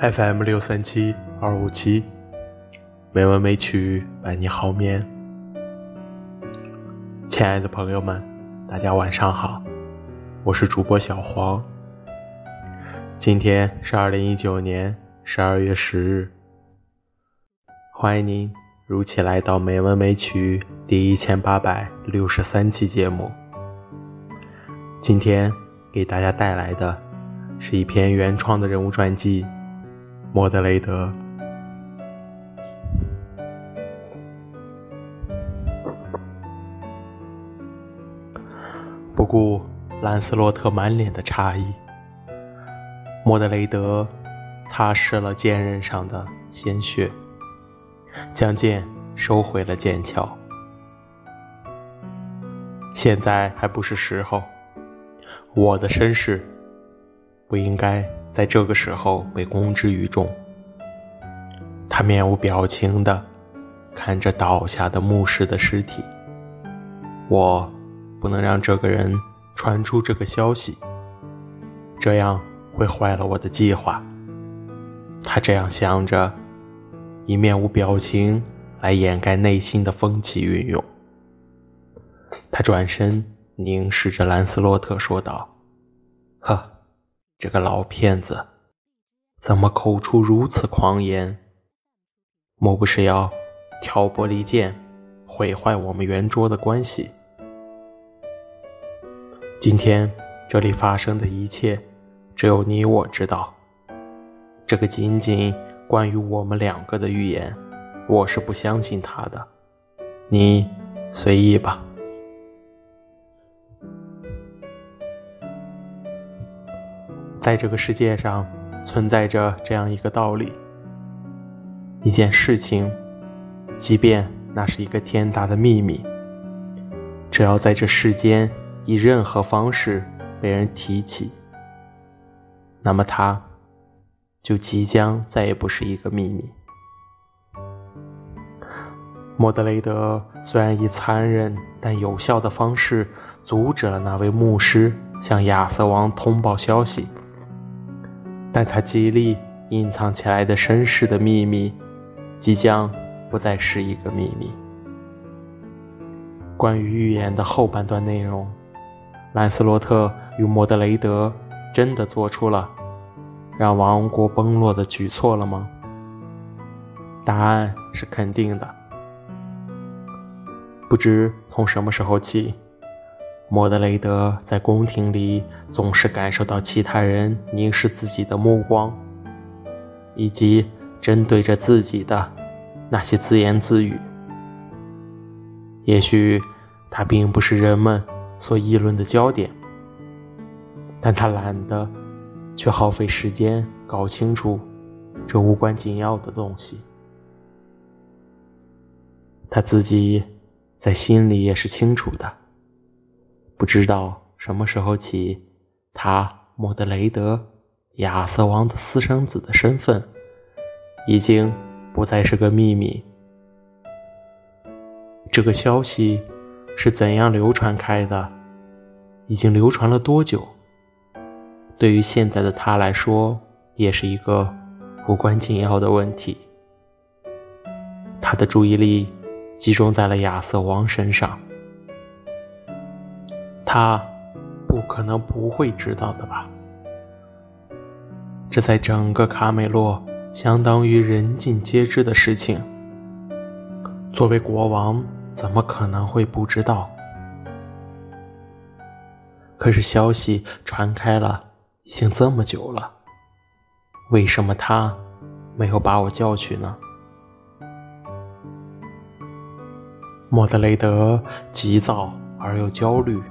FM 六三七二五七，美文美曲伴你好眠。亲爱的朋友们，大家晚上好，我是主播小黄。今天是二零一九年十二月十日，欢迎您如期来到《美文美曲》第一千八百六十三期节目。今天给大家带来的是一篇原创的人物传记。莫德雷德。不顾兰斯洛特满脸的诧异，莫德雷德擦拭了剑刃上的鲜血，将剑收回了剑鞘。现在还不是时候，我的身世不应该。在这个时候被公之于众，他面无表情地看着倒下的牧师的尸体。我不能让这个人传出这个消息，这样会坏了我的计划。他这样想着，以面无表情来掩盖内心的风起云涌。他转身凝视着兰斯洛特，说道：“呵。”这个老骗子，怎么口出如此狂言？莫不是要挑拨离间，毁坏我们圆桌的关系？今天这里发生的一切，只有你我知道。这个仅仅关于我们两个的预言，我是不相信他的。你随意吧。在这个世界上，存在着这样一个道理：一件事情，即便那是一个天大的秘密，只要在这世间以任何方式被人提起，那么它就即将再也不是一个秘密。莫德雷德虽然以残忍但有效的方式阻止了那位牧师向亚瑟王通报消息。但他极力隐藏起来的身世的秘密，即将不再是一个秘密。关于预言的后半段内容，兰斯洛特与莫德雷德真的做出了让王国崩落的举措了吗？答案是肯定的。不知从什么时候起。莫德雷德在宫廷里总是感受到其他人凝视自己的目光，以及针对着自己的那些自言自语。也许他并不是人们所议论的焦点，但他懒得去耗费时间搞清楚这无关紧要的东西。他自己在心里也是清楚的。不知道什么时候起，他莫德雷德亚瑟王的私生子的身份已经不再是个秘密。这个消息是怎样流传开的？已经流传了多久？对于现在的他来说，也是一个无关紧要的问题。他的注意力集中在了亚瑟王身上。他不可能不会知道的吧？这在整个卡美洛相当于人尽皆知的事情。作为国王，怎么可能会不知道？可是消息传开了，已经这么久了，为什么他没有把我叫去呢？莫德雷德急躁而又焦虑。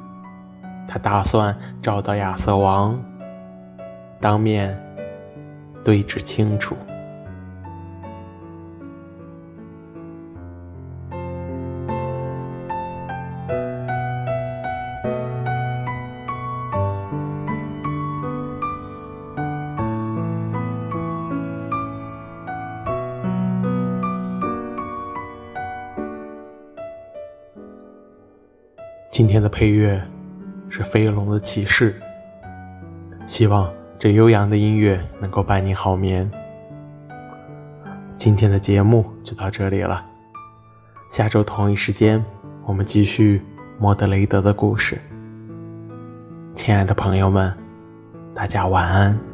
他打算找到亚瑟王，当面对质清楚。今天的配乐。是飞龙的骑士。希望这悠扬的音乐能够伴你好眠。今天的节目就到这里了。下周同一时间，我们继续莫德雷德的故事。亲爱的朋友们，大家晚安。